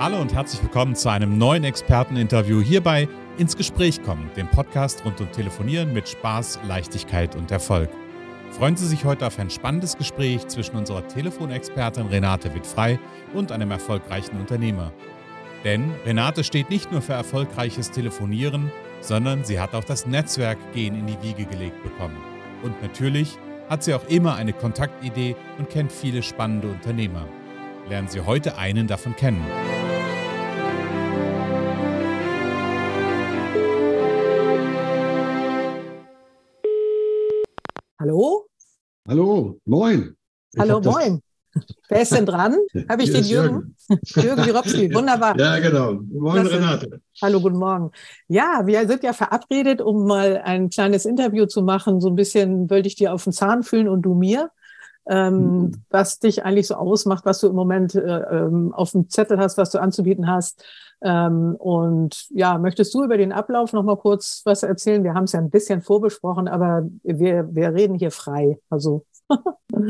Hallo und herzlich willkommen zu einem neuen Experteninterview hierbei ins Gespräch kommen, dem Podcast rund um Telefonieren mit Spaß, Leichtigkeit und Erfolg. Freuen Sie sich heute auf ein spannendes Gespräch zwischen unserer Telefonexpertin Renate Wittfrei und einem erfolgreichen Unternehmer. Denn Renate steht nicht nur für erfolgreiches Telefonieren, sondern sie hat auch das Netzwerkgehen in die Wiege gelegt bekommen. Und natürlich hat sie auch immer eine Kontaktidee und kennt viele spannende Unternehmer. Lernen Sie heute einen davon kennen. Hallo, moin. Wer ist denn dran? Habe ich den Jürgen? Jürgen Jirowski, wunderbar. Ja, genau. Moin, Klasse. Renate. Hallo, guten Morgen. Ja, wir sind ja verabredet, um mal ein kleines Interview zu machen. So ein bisschen wollte ich dir auf den Zahn fühlen und du mir. Ähm, mhm. Was dich eigentlich so ausmacht, was du im Moment äh, ähm, auf dem Zettel hast, was du anzubieten hast. Ähm, und ja, möchtest du über den Ablauf noch mal kurz was erzählen? Wir haben es ja ein bisschen vorbesprochen, aber wir, wir reden hier frei. Also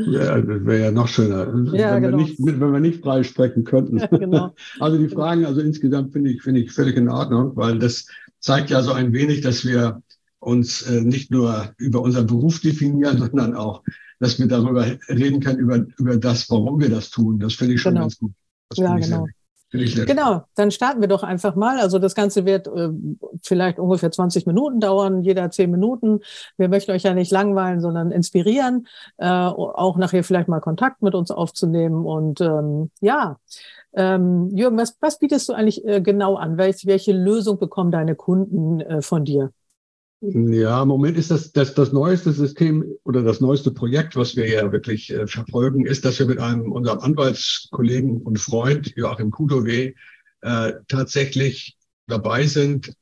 ja, das wäre ja noch schöner, ja, wenn, genau. wir nicht, wenn wir nicht frei sprechen könnten. Ja, genau. Also die Fragen, also insgesamt finde ich, finde ich völlig in Ordnung, weil das zeigt ja so ein wenig, dass wir uns äh, nicht nur über unseren Beruf definieren, sondern auch, dass wir darüber reden können, über, über das, warum wir das tun. Das finde ich schon genau. ganz gut. Das ja, genau. Genau, dann starten wir doch einfach mal. Also das Ganze wird äh, vielleicht ungefähr 20 Minuten dauern, jeder 10 Minuten. Wir möchten euch ja nicht langweilen, sondern inspirieren, äh, auch nachher vielleicht mal Kontakt mit uns aufzunehmen. Und ähm, ja, ähm, Jürgen, was, was bietest du eigentlich äh, genau an? Welch, welche Lösung bekommen deine Kunden äh, von dir? Ja, im Moment ist das, das das neueste System oder das neueste Projekt, was wir ja wirklich äh, verfolgen, ist, dass wir mit einem unserem Anwaltskollegen und Freund Joachim Kudowe äh, tatsächlich dabei sind,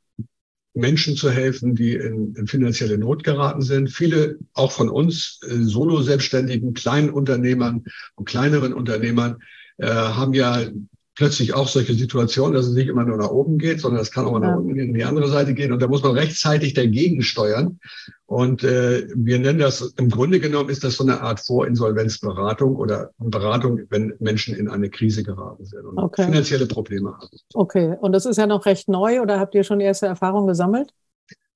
Menschen zu helfen, die in, in finanzielle Not geraten sind. Viele auch von uns äh, Solo-Selbstständigen, kleinen Unternehmern und kleineren Unternehmern äh, haben ja plötzlich auch solche Situationen, dass es nicht immer nur nach oben geht, sondern es kann auch mal ja. nach unten in die andere Seite gehen. Und da muss man rechtzeitig dagegen steuern. Und äh, wir nennen das, im Grunde genommen ist das so eine Art Vorinsolvenzberatung oder Beratung, wenn Menschen in eine Krise geraten sind und okay. finanzielle Probleme haben. Okay, und das ist ja noch recht neu oder habt ihr schon erste Erfahrungen gesammelt?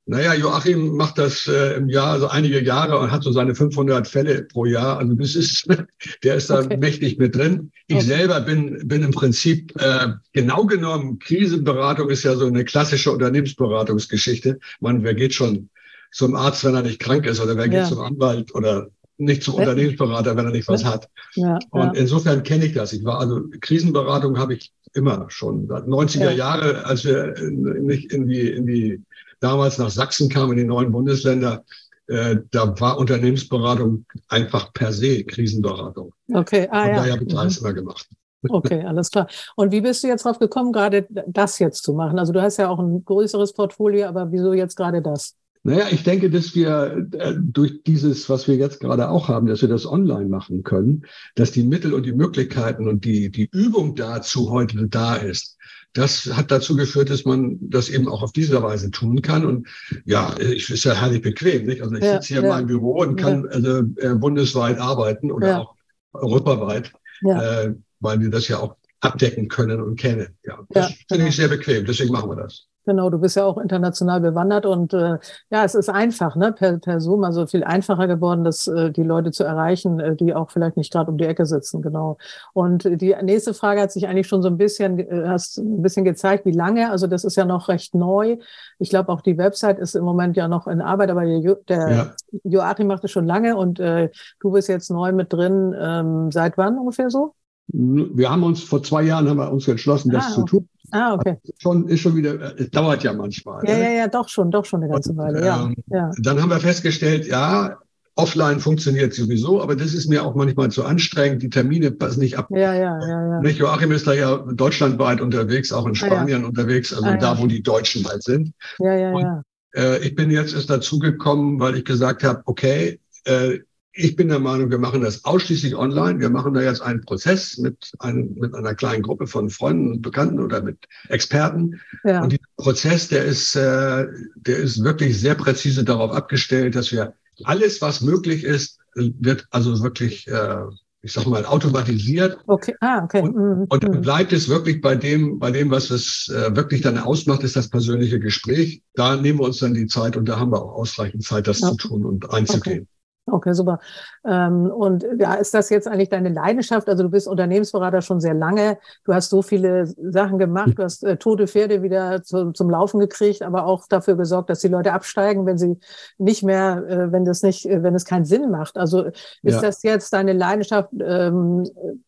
Naja, Joachim macht das äh, im Jahr, also einige Jahre und hat so seine 500 Fälle pro Jahr. Also das ist, der ist da okay. mächtig mit drin. Ich okay. selber bin, bin im Prinzip, äh, genau genommen, Krisenberatung ist ja so eine klassische Unternehmensberatungsgeschichte. Man, wer geht schon zum Arzt, wenn er nicht krank ist oder wer ja. geht zum Anwalt oder nicht zum Unternehmensberater, wenn er nicht was hat. Ja, und ja. insofern kenne ich das. Ich war also Krisenberatung habe ich immer schon seit 90er Jahre, als wir nicht in die in die damals nach Sachsen kam, in die neuen Bundesländer, äh, da war Unternehmensberatung einfach per se Krisenberatung. Okay, ah, Und ja. daher habe ich das immer gemacht. Okay, alles klar. Und wie bist du jetzt drauf gekommen, gerade das jetzt zu machen? Also du hast ja auch ein größeres Portfolio, aber wieso jetzt gerade das? Naja, ich denke, dass wir äh, durch dieses, was wir jetzt gerade auch haben, dass wir das online machen können, dass die Mittel und die Möglichkeiten und die, die Übung dazu heute da ist. Das hat dazu geführt, dass man das eben auch auf diese Weise tun kann. Und ja, ich ist ja herrlich bequem, nicht? Also ich ja, sitze hier ja. in meinem Büro und kann ja. also, äh, bundesweit arbeiten oder auch europaweit, äh, weil wir das ja auch abdecken können und kennen. Ja, das finde genau. ich sehr bequem. Deswegen machen wir das. Genau, du bist ja auch international bewandert und äh, ja, es ist einfach, ne, per, per Zoom, also viel einfacher geworden, das, äh, die Leute zu erreichen, äh, die auch vielleicht nicht gerade um die Ecke sitzen, genau. Und die nächste Frage hat sich eigentlich schon so ein bisschen, äh, hast ein bisschen gezeigt, wie lange, also das ist ja noch recht neu. Ich glaube auch die Website ist im Moment ja noch in Arbeit, aber der, jo der ja. Joachim macht es schon lange und äh, du bist jetzt neu mit drin. Ähm, seit wann ungefähr so? Wir haben uns vor zwei Jahren haben wir uns entschlossen, das ah, zu tun. Ah, okay. Schon, ist schon wieder, es dauert ja manchmal. Ja, ne? ja, ja, doch schon, doch schon eine ganze und, Weile, ja, ähm, ja. Dann haben wir festgestellt, ja, offline funktioniert sowieso, aber das ist mir auch manchmal zu anstrengend. Die Termine passen nicht ab. Ja, ja, ja, ja. Joachim ist da ja deutschlandweit unterwegs, auch in Spanien ah, ja. unterwegs, also ah, da, wo die Deutschen halt sind. Ja, ja, und, ja. Äh, ich bin jetzt erst dazugekommen, weil ich gesagt habe, okay, äh, ich bin der Meinung, wir machen das ausschließlich online. Wir machen da jetzt einen Prozess mit, einem, mit einer kleinen Gruppe von Freunden und Bekannten oder mit Experten. Ja. Und dieser Prozess, der ist, äh, der ist wirklich sehr präzise darauf abgestellt, dass wir alles, was möglich ist, wird also wirklich äh, ich sag mal, automatisiert. Okay, ah, okay. Und, mhm. und dann mhm. bleibt es wirklich bei dem, bei dem, was es äh, wirklich dann ausmacht, ist das persönliche Gespräch. Da nehmen wir uns dann die Zeit und da haben wir auch ausreichend Zeit, das okay. zu tun und einzugehen. Okay. Okay, super. Ähm, und ja, ist das jetzt eigentlich deine Leidenschaft? Also du bist Unternehmensberater schon sehr lange. Du hast so viele Sachen gemacht. Du hast äh, tote Pferde wieder zu, zum Laufen gekriegt, aber auch dafür gesorgt, dass die Leute absteigen, wenn sie nicht mehr, äh, wenn das nicht, äh, wenn es keinen Sinn macht. Also ist ja. das jetzt deine Leidenschaft ähm,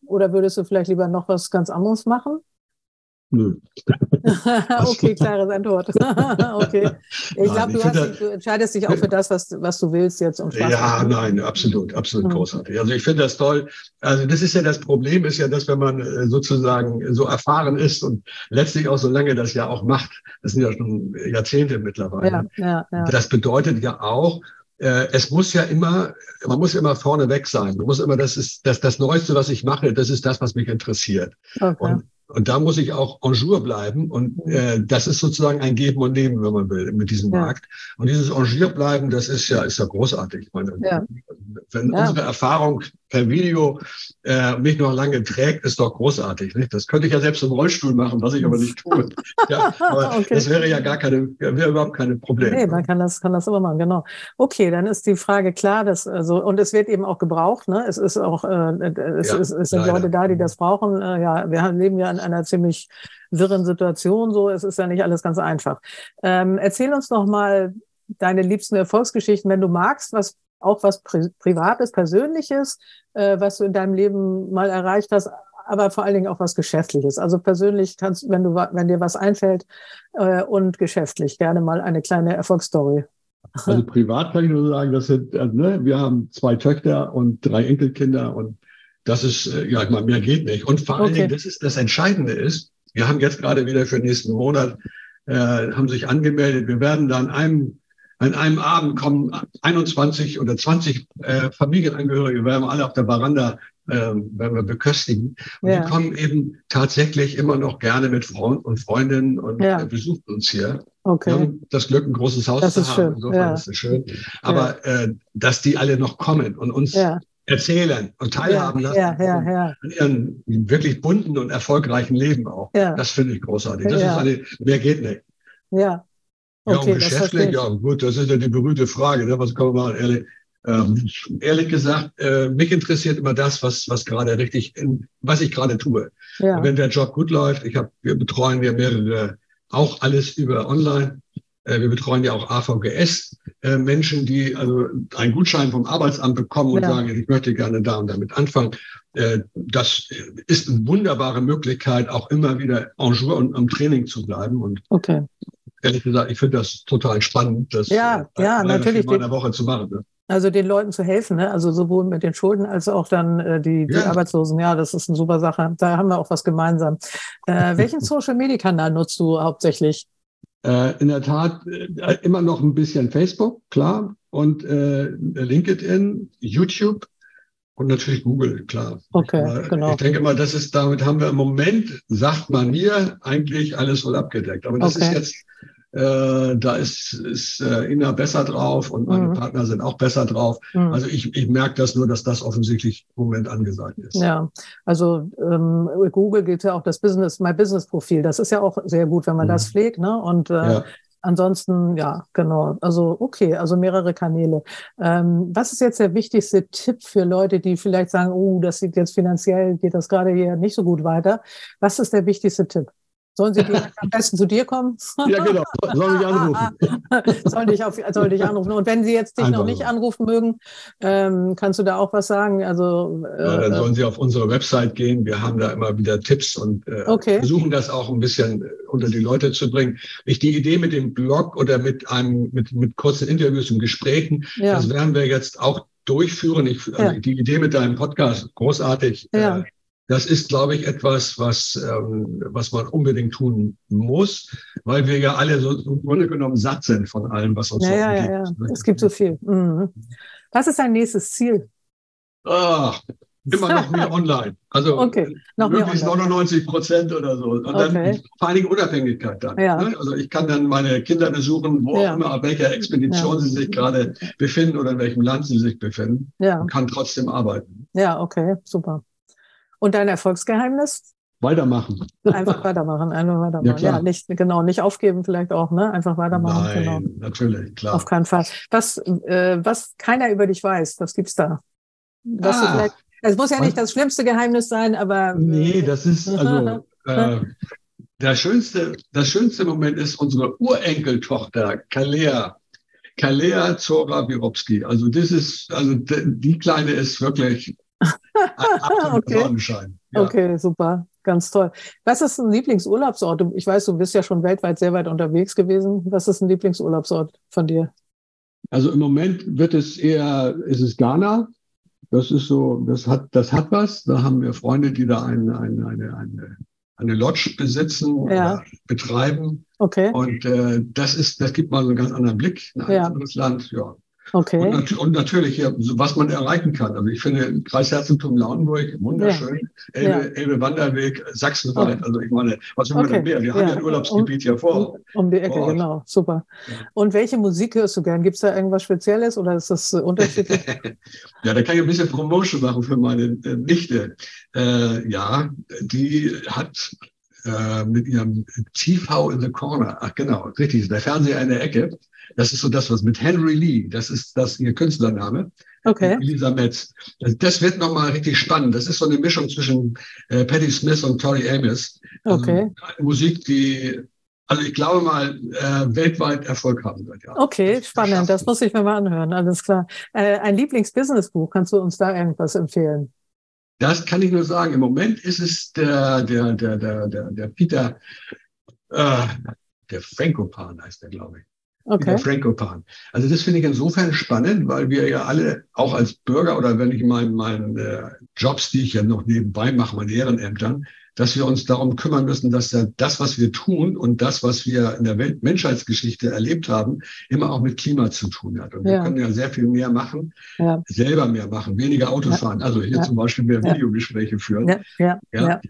oder würdest du vielleicht lieber noch was ganz anderes machen? Nö. okay, klares Antwort. okay. Ich glaube, du, du, entscheidest dich auch für das, was, was du willst jetzt. Und Spaß ja, machen. nein, absolut, absolut mhm. großartig. Also ich finde das toll. Also das ist ja das Problem, ist ja, dass wenn man äh, sozusagen so erfahren ist und letztlich auch so lange das ja auch macht, das sind ja schon Jahrzehnte mittlerweile. Ja, ja, ja. Das bedeutet ja auch, äh, es muss ja immer, man muss immer vorne weg sein. Man muss immer, das ist das, das Neueste, was ich mache, das ist das, was mich interessiert. Okay. Und und da muss ich auch en jour bleiben. Und mhm. äh, das ist sozusagen ein Geben und Nehmen, wenn man will, mit diesem ja. Markt. Und dieses en jour bleiben, das ist ja, ist ja großartig. Ich meine, ja. wenn ja. unsere Erfahrung per Video äh, mich noch lange trägt, ist doch großartig. Nicht? Das könnte ich ja selbst im Rollstuhl machen, was ich aber nicht tue. ja, aber okay. das wäre ja gar keine, wäre überhaupt keine Probleme. Nee, man kann das, kann das immer machen, genau. Okay, dann ist die Frage klar, dass, also, und es wird eben auch gebraucht, ne? Es ist auch, äh, es, ja, es, es sind leider. Leute da, die das brauchen. Äh, ja, wir leben ja in einer ziemlich wirren Situation, so. Es ist ja nicht alles ganz einfach. Ähm, erzähl uns noch mal deine liebsten Erfolgsgeschichten, wenn du magst, was auch was Pri Privates, Persönliches, äh, was du in deinem Leben mal erreicht hast, aber vor allen Dingen auch was Geschäftliches. Also persönlich kannst, wenn du, wenn dir was einfällt äh, und geschäftlich gerne mal eine kleine Erfolgsstory. Also privat kann ich nur sagen, das sind, also, ne, wir haben zwei Töchter und drei Enkelkinder und das ist, äh, ja, ich meine, mehr geht nicht. Und vor allen okay. Dingen, das ist das Entscheidende ist, wir haben jetzt gerade wieder für nächsten Monat, äh, haben sich angemeldet. Wir werden dann einem an einem Abend kommen 21 oder 20 äh, Familienangehörige, werden wir alle auf der Veranda äh, werden wir beköstigen. Und ja. die kommen eben tatsächlich immer noch gerne mit Freunden und Freundinnen und ja. äh, besuchen uns hier. Okay. Wir haben das Glück, ein großes Haus das zu haben. Schön. Insofern ja. ist es schön. Aber äh, dass die alle noch kommen und uns erzählen und teilhaben lassen ja, ja, ja. an ihren wirklich bunten und erfolgreichen Leben auch. Das finde ich großartig. Das ist eine, mehr geht nicht. Ja, ja, und geschäftlich, ja gut, das ist ja die berühmte Frage. Ne? Was kann man machen, ehrlich? Ähm, ehrlich gesagt, äh, mich interessiert immer das, was, was gerade richtig, was ich gerade tue. Ja. Wenn der Job gut läuft, ich habe, wir betreuen ja mehrere, auch alles über online. Äh, wir betreuen ja auch AVGS äh, Menschen, die also einen Gutschein vom Arbeitsamt bekommen und ja. sagen, ich möchte gerne da und damit anfangen. Äh, das ist eine wunderbare Möglichkeit, auch immer wieder en jour und am Training zu bleiben. Und okay ehrlich gesagt, ich finde das total spannend, das ja, äh, ja, natürlich in einer Woche zu machen. Ne? Also den Leuten zu helfen, ne? also sowohl mit den Schulden als auch dann äh, die, die ja. Arbeitslosen. Ja, das ist eine super Sache. Da haben wir auch was gemeinsam. Äh, welchen Social Media Kanal nutzt du hauptsächlich? Äh, in der Tat äh, immer noch ein bisschen Facebook, klar, und äh, LinkedIn, YouTube und natürlich Google, klar. Okay, ich, genau. Ich denke mal, das ist, damit haben wir im Moment, sagt man mir, eigentlich alles wohl abgedeckt. Aber das okay. ist jetzt äh, da ist, ist äh, Ina besser drauf und meine mhm. Partner sind auch besser drauf. Mhm. Also ich, ich merke das nur, dass das offensichtlich im Moment angesagt ist. Ja, also ähm, Google geht ja auch das Business, My Business Profil. Das ist ja auch sehr gut, wenn man mhm. das pflegt. Ne? Und äh, ja. Ansonsten, ja, genau. Also, okay, also mehrere Kanäle. Ähm, was ist jetzt der wichtigste Tipp für Leute, die vielleicht sagen, oh, das sieht jetzt finanziell, geht das gerade hier nicht so gut weiter? Was ist der wichtigste Tipp? Sollen sie am besten zu dir kommen? Ja, genau. Soll ich anrufen? soll, dich auf, soll dich anrufen. Und wenn sie jetzt dich Einfach noch nicht anrufen mögen, ähm, kannst du da auch was sagen? Also, äh, ja, dann sollen sie auf unsere Website gehen. Wir haben da immer wieder Tipps und äh, okay. versuchen das auch ein bisschen äh, unter die Leute zu bringen. Ich die Idee mit dem Blog oder mit einem mit, mit kurzen Interviews und Gesprächen, ja. das werden wir jetzt auch durchführen. Ich, also ja. Die Idee mit deinem Podcast, großartig. Ja. Äh, das ist, glaube ich, etwas, was, ähm, was man unbedingt tun muss, weil wir ja alle so im Grunde genommen satt sind von allem, was uns ja, so ja, ja, ja. Es gibt so viel. Mhm. Was ist dein nächstes Ziel? Ach, immer noch mehr online. Also okay, noch möglichst 99 Prozent oder so. Und okay. dann vor allen Dingen Unabhängigkeit dann. Ja. Ne? Also ich kann dann meine Kinder besuchen, wo ja. auch immer, auf welcher Expedition ja. sie sich gerade befinden oder in welchem Land sie sich befinden. Ja. Und kann trotzdem arbeiten. Ja, okay, super. Und dein Erfolgsgeheimnis? Weitermachen. Einfach weitermachen, einfach weitermachen. Ja, ja, nicht, genau, nicht aufgeben vielleicht auch, ne? Einfach weitermachen. Nein, genau. natürlich, klar. Auf keinen Fall. Was, äh, was keiner über dich weiß, was gibt's da? Was ah, vielleicht, es muss ja nicht das schlimmste Geheimnis sein, aber. Nee, das ist, also, äh, der schönste, das schönste Moment ist unsere Urenkeltochter, Kalea. Kalea Zora Wirowski. Also das ist, also die Kleine ist wirklich okay. Sonnenschein. Ja. Okay, super. Ganz toll. Was ist ein Lieblingsurlaubsort? Ich weiß, du bist ja schon weltweit sehr weit unterwegs gewesen. Was ist ein Lieblingsurlaubsort von dir? Also im Moment wird es eher, ist es Ghana. Das ist so, das hat, das hat was. Da haben wir Freunde, die da eine, eine, eine, eine, eine Lodge besitzen ja. oder betreiben. Okay. Und äh, das ist, das gibt mal so einen ganz anderen Blick in ein ja. anderes Land. Ja. Okay. Und, und, natürlich hier, was man erreichen kann. Also ich finde Kreisherzogtum Lauenburg wunderschön. Ja. Elbe, ja. Elbe Wanderweg, Sachsenwald. Okay. Also ich meine, was will man okay. denn mehr? Wir haben ja ein Urlaubsgebiet um, hier vor. Um, um die Ecke, genau. Super. Und welche Musik hörst du gern? Gibt es da irgendwas Spezielles oder ist das äh, unterschiedlich? ja, da kann ich ein bisschen Promotion machen für meine äh, Nichte. Äh, ja, die hat äh, mit ihrem TV in the Corner, ach genau, richtig, der Fernseher in der Ecke, das ist so das, was mit Henry Lee, das ist das ihr Künstlername. Okay. Lisa Metz. Das wird nochmal richtig spannend. Das ist so eine Mischung zwischen äh, Patti Smith und Tori Amos. Also okay. Musik, die, also ich glaube mal, äh, weltweit Erfolg haben wird. Ja. Okay, das spannend. Das muss ich mir mal anhören. Alles klar. Äh, ein Lieblingsbusinessbuch, kannst du uns da irgendwas empfehlen? Das kann ich nur sagen. Im Moment ist es der, der, der, der, der, der Peter, äh, der Frankopan heißt der, glaube ich. Okay. Der Frankopan. Also das finde ich insofern spannend, weil wir ja alle, auch als Bürger oder wenn ich meinen meinen äh, Jobs, die ich ja noch nebenbei mache, meine Ehrenämtern, dass wir uns darum kümmern müssen, dass das, was wir tun und das, was wir in der Menschheitsgeschichte erlebt haben, immer auch mit Klima zu tun hat. Und ja. wir können ja sehr viel mehr machen, ja. selber mehr machen, weniger Autos ja. fahren. Also hier zum Beispiel mehr Videogespräche führen. Ja.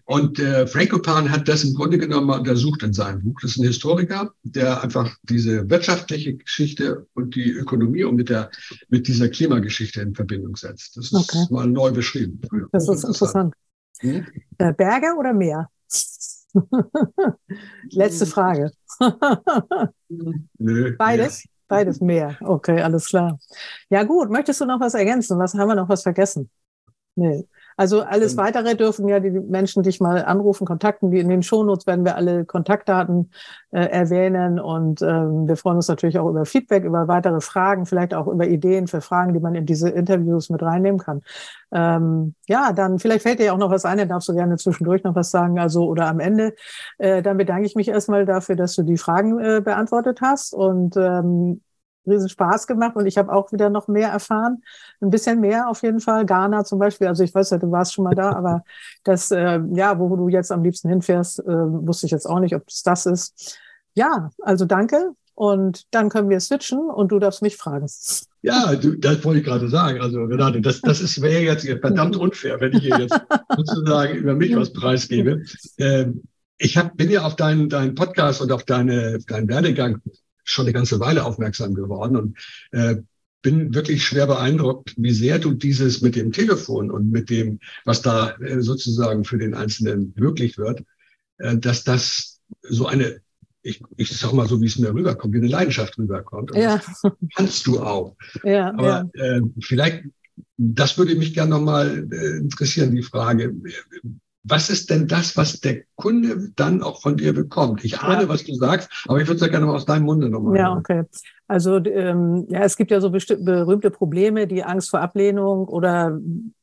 Und äh, Frankopan hat das im Grunde genommen mal untersucht in seinem Buch. Das ist ein Historiker, der einfach diese wirtschaftliche Geschichte und die Ökonomie und mit der mit dieser Klimageschichte in Verbindung setzt. Das ist okay. mal neu beschrieben. Das ist interessant. Hm? Berge oder Meer? Letzte hm. Frage. Nö, Beides? Meer. Beides Meer. Okay, alles klar. Ja gut, möchtest du noch was ergänzen? Was haben wir noch was vergessen? Nee. Also alles ähm. weitere dürfen ja die Menschen dich mal anrufen, kontakten. Die in den Shownotes werden wir alle Kontaktdaten äh, erwähnen und ähm, wir freuen uns natürlich auch über Feedback, über weitere Fragen, vielleicht auch über Ideen für Fragen, die man in diese Interviews mit reinnehmen kann. Ähm, ja, dann vielleicht fällt dir auch noch was ein, dann darfst du gerne zwischendurch noch was sagen, also oder am Ende. Äh, dann bedanke ich mich erstmal dafür, dass du die Fragen äh, beantwortet hast und ähm, riesen Spaß gemacht und ich habe auch wieder noch mehr erfahren. Ein bisschen mehr auf jeden Fall. Ghana zum Beispiel. Also ich weiß ja, du warst schon mal da, aber das, äh, ja, wo du jetzt am liebsten hinfährst, äh, wusste ich jetzt auch nicht, ob es das ist. Ja, also danke. Und dann können wir switchen und du darfst mich fragen. Ja, du, das wollte ich gerade sagen. Also Renate, das, das ist, wäre jetzt verdammt unfair, wenn ich hier jetzt sozusagen über mich was preisgebe. Ähm, ich hab, bin ja auf deinen, deinen Podcast und auf deine, deinen Werdegang schon eine ganze Weile aufmerksam geworden und äh, bin wirklich schwer beeindruckt, wie sehr du dieses mit dem Telefon und mit dem, was da äh, sozusagen für den Einzelnen möglich wird, äh, dass das so eine, ich, ich sag mal so, wie es mir rüberkommt, wie eine Leidenschaft rüberkommt. Und ja. Kannst du auch. Ja, Aber ja. Äh, vielleicht, das würde mich gerne nochmal äh, interessieren, die Frage, was ist denn das, was der Kunde dann auch von dir bekommt? Ich ahne, ja. was du sagst, aber ich würde es ja gerne mal aus deinem Munde nochmal. Ja, okay. Also ähm, ja, es gibt ja so berühmte Probleme, die Angst vor Ablehnung oder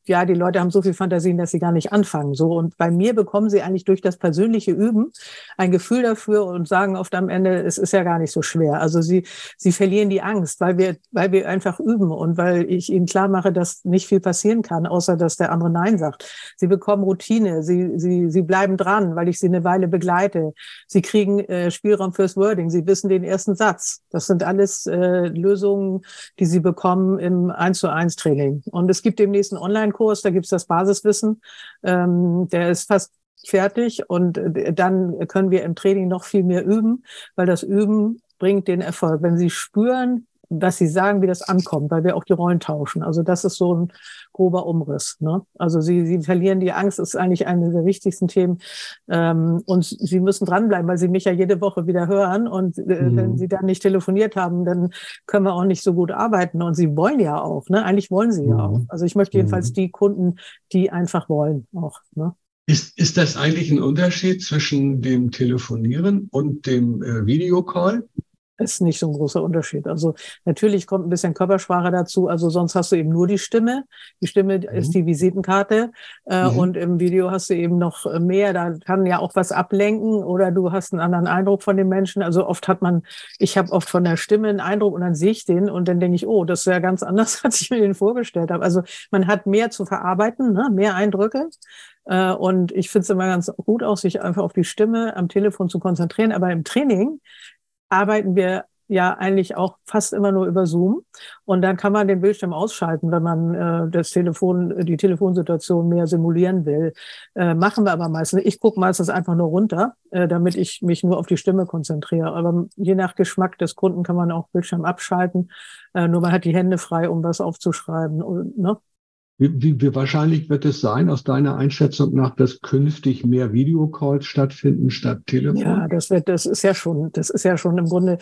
ja, die Leute haben so viel Fantasien, dass sie gar nicht anfangen. So und bei mir bekommen sie eigentlich durch das persönliche Üben ein Gefühl dafür und sagen oft am Ende, es ist ja gar nicht so schwer. Also sie sie verlieren die Angst, weil wir weil wir einfach üben und weil ich ihnen klar mache, dass nicht viel passieren kann, außer dass der andere Nein sagt. Sie bekommen Routine, sie sie sie bleiben dran, weil ich sie eine Weile begleite. Sie kriegen äh, Spielraum fürs Wording, sie wissen den ersten Satz. Das sind alles äh, Lösungen, die Sie bekommen im 1 zu 1 Training. Und es gibt demnächst einen Online-Kurs, da gibt es das Basiswissen. Ähm, der ist fast fertig und äh, dann können wir im Training noch viel mehr üben, weil das Üben bringt den Erfolg. Wenn Sie spüren, was sie sagen, wie das ankommt, weil wir auch die Rollen tauschen. Also das ist so ein grober Umriss. Ne? Also sie, sie verlieren die Angst, ist eigentlich eine der wichtigsten Themen. Ähm, und sie müssen dranbleiben, weil sie mich ja jede Woche wieder hören. Und äh, mhm. wenn sie dann nicht telefoniert haben, dann können wir auch nicht so gut arbeiten. Und sie wollen ja auch. Ne? Eigentlich wollen sie mhm. ja auch. Also ich möchte jedenfalls mhm. die Kunden, die einfach wollen, auch. Ne? Ist, ist das eigentlich ein Unterschied zwischen dem Telefonieren und dem äh, Videocall? Ist nicht so ein großer Unterschied. Also natürlich kommt ein bisschen Körpersprache dazu. Also sonst hast du eben nur die Stimme. Die Stimme mhm. ist die Visitenkarte. Äh, mhm. Und im Video hast du eben noch mehr. Da kann ja auch was ablenken oder du hast einen anderen Eindruck von den Menschen. Also oft hat man, ich habe oft von der Stimme einen Eindruck und dann sehe ich den und dann denke ich, oh, das ist ja ganz anders, als ich mir den vorgestellt habe. Also man hat mehr zu verarbeiten, ne? mehr Eindrücke. Äh, und ich finde es immer ganz gut auch, sich einfach auf die Stimme am Telefon zu konzentrieren. Aber im Training arbeiten wir ja eigentlich auch fast immer nur über Zoom. Und dann kann man den Bildschirm ausschalten, wenn man äh, das Telefon, die Telefonsituation mehr simulieren will. Äh, machen wir aber meistens. Ich gucke meistens einfach nur runter, äh, damit ich mich nur auf die Stimme konzentriere. Aber je nach Geschmack des Kunden kann man auch Bildschirm abschalten. Äh, nur man hat die Hände frei, um was aufzuschreiben. Und, ne? Wie, wie wahrscheinlich wird es sein, aus deiner Einschätzung nach, dass künftig mehr Videocalls stattfinden statt Telefon? Ja, das wird, das ist ja schon, das ist ja schon im Grunde,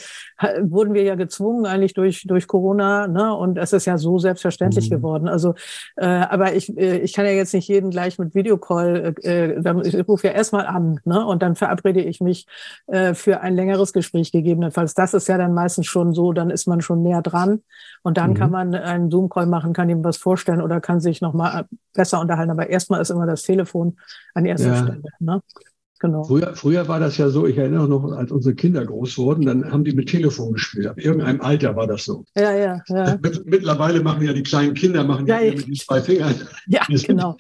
wurden wir ja gezwungen eigentlich durch, durch Corona, ne? Und es ist ja so selbstverständlich mhm. geworden. Also, äh, aber ich, äh, ich kann ja jetzt nicht jeden gleich mit Videocall, äh, ich rufe ja erstmal an, ne? Und dann verabrede ich mich äh, für ein längeres Gespräch gegebenenfalls. Das ist ja dann meistens schon so, dann ist man schon näher dran. Und dann mhm. kann man einen Zoom-Call machen, kann ihm was vorstellen oder kann sich nochmal besser unterhalten. Aber erstmal ist immer das Telefon an erster ja. Stelle. Ne? Genau. Früher, früher war das ja so, ich erinnere noch, als unsere Kinder groß wurden, dann haben die mit Telefon gespielt. Ab irgendeinem Alter war das so. Ja, ja, ja. Mittlerweile machen ja die kleinen Kinder machen ja, ja mit den zwei Fingern. Ja, genau.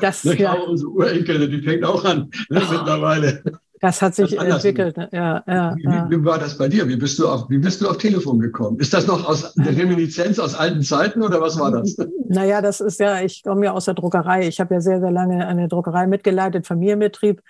Das, ja. Auch unsere Urenkel, die fängt auch an ne, oh. mittlerweile. Das hat sich entwickelt. Ja, ja, wie, ja. Wie, war das bei dir? Wie bist du auf, wie bist du auf Telefon gekommen? Ist das noch aus der Reminiszenz aus alten Zeiten oder was war das? Naja, das ist ja, ich komme ja aus der Druckerei. Ich habe ja sehr, sehr lange eine Druckerei mitgeleitet, Familienbetrieb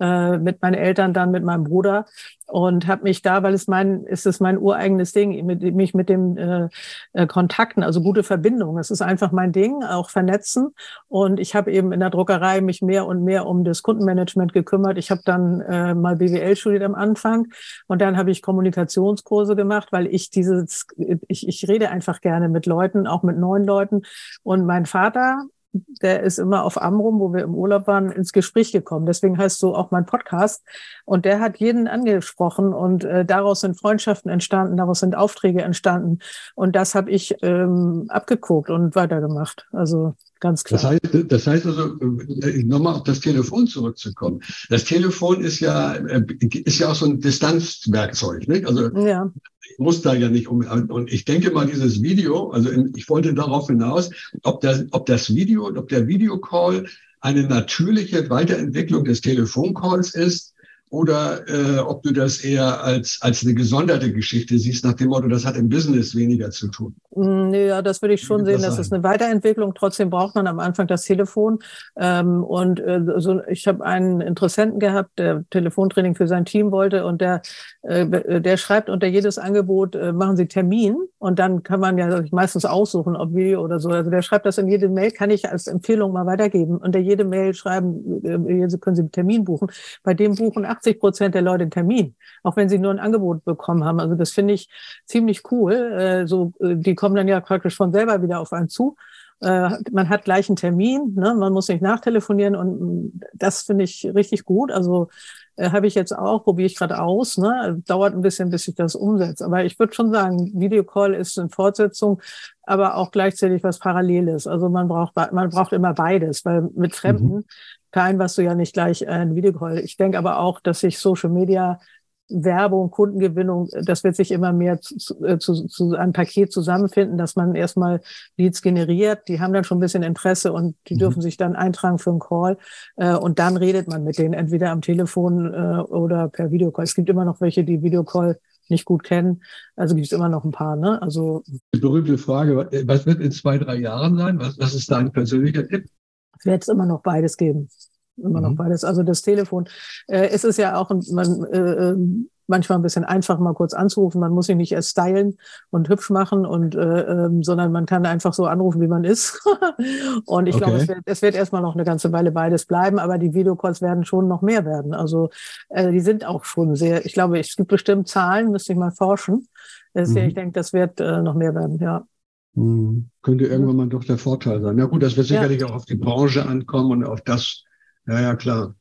äh, mit meinen Eltern, dann mit meinem Bruder und habe mich da, weil es mein, ist es mein ureigenes Ding, mich mit dem äh, äh, Kontakten, also gute Verbindungen. Es ist einfach mein Ding, auch vernetzen. Und ich habe eben in der Druckerei mich mehr und mehr um das Kundenmanagement gekümmert. Ich habe dann äh, mal BWL studiert am Anfang und dann habe ich Kommunikationskurse gemacht, weil ich dieses, ich, ich rede einfach gerne mit Leuten, auch mit neuen Leuten. Und mein Vater der ist immer auf Amrum, wo wir im Urlaub waren, ins Gespräch gekommen. Deswegen heißt so auch mein Podcast. Und der hat jeden angesprochen und äh, daraus sind Freundschaften entstanden, daraus sind Aufträge entstanden. Und das habe ich ähm, abgeguckt und weitergemacht. Also ganz klar. Das heißt, das heißt also, äh, nochmal auf das Telefon zurückzukommen. Das Telefon ist ja, äh, ist ja auch so ein Distanzwerkzeug. Nicht? Also ja ich muss da ja nicht um. Und ich denke mal, dieses Video, also ich wollte darauf hinaus, ob das, ob das Video, ob der Videocall eine natürliche Weiterentwicklung des Telefoncalls ist oder äh, ob du das eher als, als eine gesonderte Geschichte siehst, nach dem Motto, das hat im Business weniger zu tun. Mm, ja, das würde ich schon sehen. Das, das ist eine Weiterentwicklung. Trotzdem braucht man am Anfang das Telefon. Ähm, und äh, so, ich habe einen Interessenten gehabt, der Telefontraining für sein Team wollte und der, äh, der schreibt unter jedes Angebot, äh, machen Sie Termin und dann kann man ja meistens aussuchen, ob Video oder so. Also der schreibt das in jede Mail, kann ich als Empfehlung mal weitergeben. Unter jede Mail schreiben, äh, können Sie einen Termin buchen. Bei dem buchen 80 Prozent der Leute einen Termin, auch wenn sie nur ein Angebot bekommen haben. Also das finde ich ziemlich cool. Äh, so, äh, die kommen dann ja praktisch von selber wieder auf einen zu. Äh, man hat gleich einen Termin, ne? man muss nicht nachtelefonieren und mm, das finde ich richtig gut. Also habe ich jetzt auch, probiere ich gerade aus. Ne? Dauert ein bisschen, bis ich das umsetze. Aber ich würde schon sagen, Videocall ist eine Fortsetzung, aber auch gleichzeitig was Paralleles. Also man braucht, man braucht immer beides, weil mit Fremden mhm vereinbarst du ja nicht gleich ein Videocall. Ich denke aber auch, dass sich Social Media Werbung, Kundengewinnung, das wird sich immer mehr zu, äh, zu, zu einem Paket zusammenfinden, dass man erstmal Leads generiert. Die haben dann schon ein bisschen Interesse und die mhm. dürfen sich dann eintragen für einen Call. Äh, und dann redet man mit denen entweder am Telefon äh, oder per Videocall. Es gibt immer noch welche, die Videocall nicht gut kennen. Also gibt es immer noch ein paar. Ne? Also die berühmte Frage: Was wird in zwei, drei Jahren sein? Was, was ist dein persönlicher Tipp? Wird es immer noch beides geben. Immer mhm. noch beides. Also das Telefon. Äh, es ist ja auch, man, äh, ähm, manchmal ein bisschen einfach, mal kurz anzurufen. Man muss sich nicht erst stylen und hübsch machen und äh, ähm, sondern man kann einfach so anrufen, wie man ist. und ich okay. glaube, es wird, es wird erstmal noch eine ganze Weile beides bleiben, aber die Videocalls werden schon noch mehr werden. Also äh, die sind auch schon sehr, ich glaube, es gibt bestimmt Zahlen, müsste ich mal forschen. Mhm. Ich denke, das wird äh, noch mehr werden, ja. Mhm. Könnte irgendwann mal doch der Vorteil sein. Ja gut, das wird sicherlich ja. auch auf die Branche ankommen und auf das, ja, ja, klar.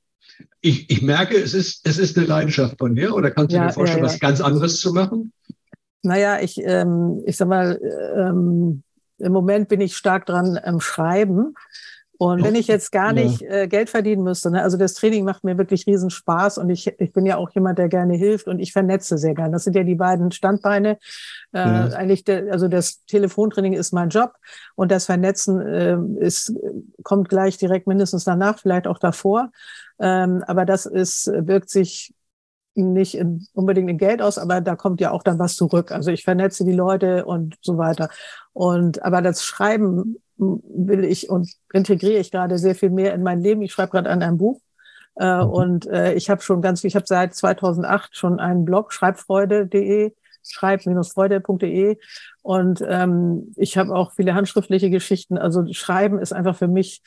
Ich, ich merke, es ist, es ist eine Leidenschaft von dir, oder kannst du ja, dir vorstellen, ja, was ganz anderes zu machen? Naja, ich, ähm, ich sag mal, ähm, im Moment bin ich stark dran am Schreiben. Und wenn ich jetzt gar nicht äh, Geld verdienen müsste, ne, also das Training macht mir wirklich riesen Spaß und ich, ich bin ja auch jemand, der gerne hilft und ich vernetze sehr gerne. Das sind ja die beiden Standbeine. Äh, ja. Eigentlich, der, also das Telefontraining ist mein Job und das Vernetzen äh, ist, kommt gleich direkt mindestens danach, vielleicht auch davor. Ähm, aber das ist, wirkt sich nicht in, unbedingt in Geld aus, aber da kommt ja auch dann was zurück. Also ich vernetze die Leute und so weiter. Und aber das Schreiben will ich und integriere ich gerade sehr viel mehr in mein Leben. Ich schreibe gerade an einem Buch. Äh, mhm. Und äh, ich habe schon ganz, ich habe seit 2008 schon einen Blog, schreibfreude.de, schreib-freude.de. Und ähm, ich habe auch viele handschriftliche Geschichten. Also Schreiben ist einfach für mich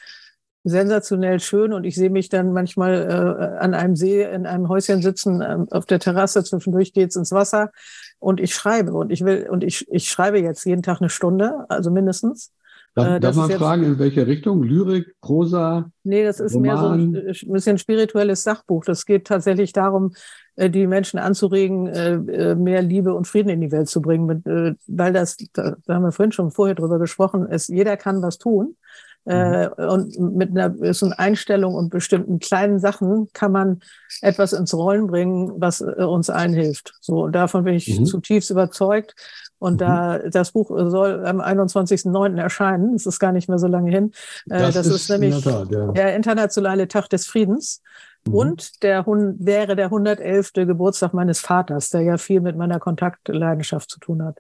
sensationell schön und ich sehe mich dann manchmal äh, an einem See in einem Häuschen sitzen äh, auf der Terrasse zwischendurch geht's ins Wasser und ich schreibe und ich will und ich ich schreibe jetzt jeden Tag eine Stunde also mindestens Darf, äh, darf man fragen, in welche Richtung? Lyrik, Prosa? Nee, das ist Roman? mehr so ein, ein bisschen spirituelles Sachbuch. Das geht tatsächlich darum, äh, die Menschen anzuregen, äh, mehr Liebe und Frieden in die Welt zu bringen. Weil das, da haben wir vorhin schon vorher drüber gesprochen, ist, jeder kann was tun. Mhm. Und mit einer so einer Einstellung und bestimmten kleinen Sachen kann man etwas ins Rollen bringen, was uns allen hilft. So, und davon bin ich mhm. zutiefst überzeugt. Und mhm. da das Buch soll am 21.09. erscheinen. Das ist gar nicht mehr so lange hin. Äh, das, das ist, ist, nämlich Tat, ja. der internationale Tag des Friedens. Mhm. Und der wäre der 111. Geburtstag meines Vaters, der ja viel mit meiner Kontaktleidenschaft zu tun hat.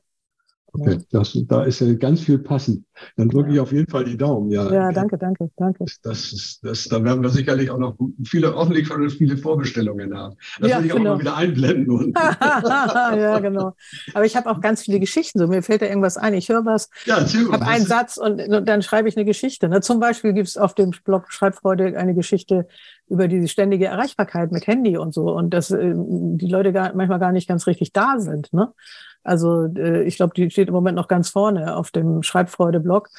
Okay, das, da ist ja ganz viel passend. Dann drücke ich auf jeden Fall die Daumen. Ja, ja danke, danke, danke. Das ist, das, da werden wir sicherlich auch noch viele, hoffentlich viele Vorbestellungen haben. Das ja, will ich genau. auch mal wieder einblenden. Und ja, genau. Aber ich habe auch ganz viele Geschichten. So, mir fällt da irgendwas ein. Ich höre was, ja, ich habe einen Satz und, und, dann schreibe ich eine Geschichte. Ne? Zum Beispiel gibt es auf dem Blog Schreibfreude eine Geschichte über die ständige Erreichbarkeit mit Handy und so und dass äh, die Leute gar, manchmal gar nicht ganz richtig da sind. Ne? Also äh, ich glaube, die steht im Moment noch ganz vorne auf dem Schreibfreude-Blog.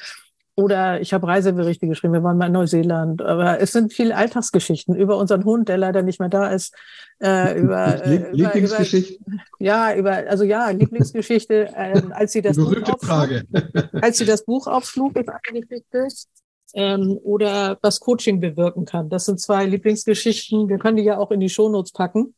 Oder ich habe Reiseberichte geschrieben, wir waren mal in Neuseeland. Aber es sind viele Alltagsgeschichten über unseren Hund, der leider nicht mehr da ist. Äh, über, äh, Lieblingsgeschichten? Über, ja, über, also ja, Lieblingsgeschichte, äh, als sie das Buch Frage. als sie das Buch aufschlug, ist eine Geschichte. Ähm, oder was Coaching bewirken kann. Das sind zwei Lieblingsgeschichten. Wir können die ja auch in die Shownotes packen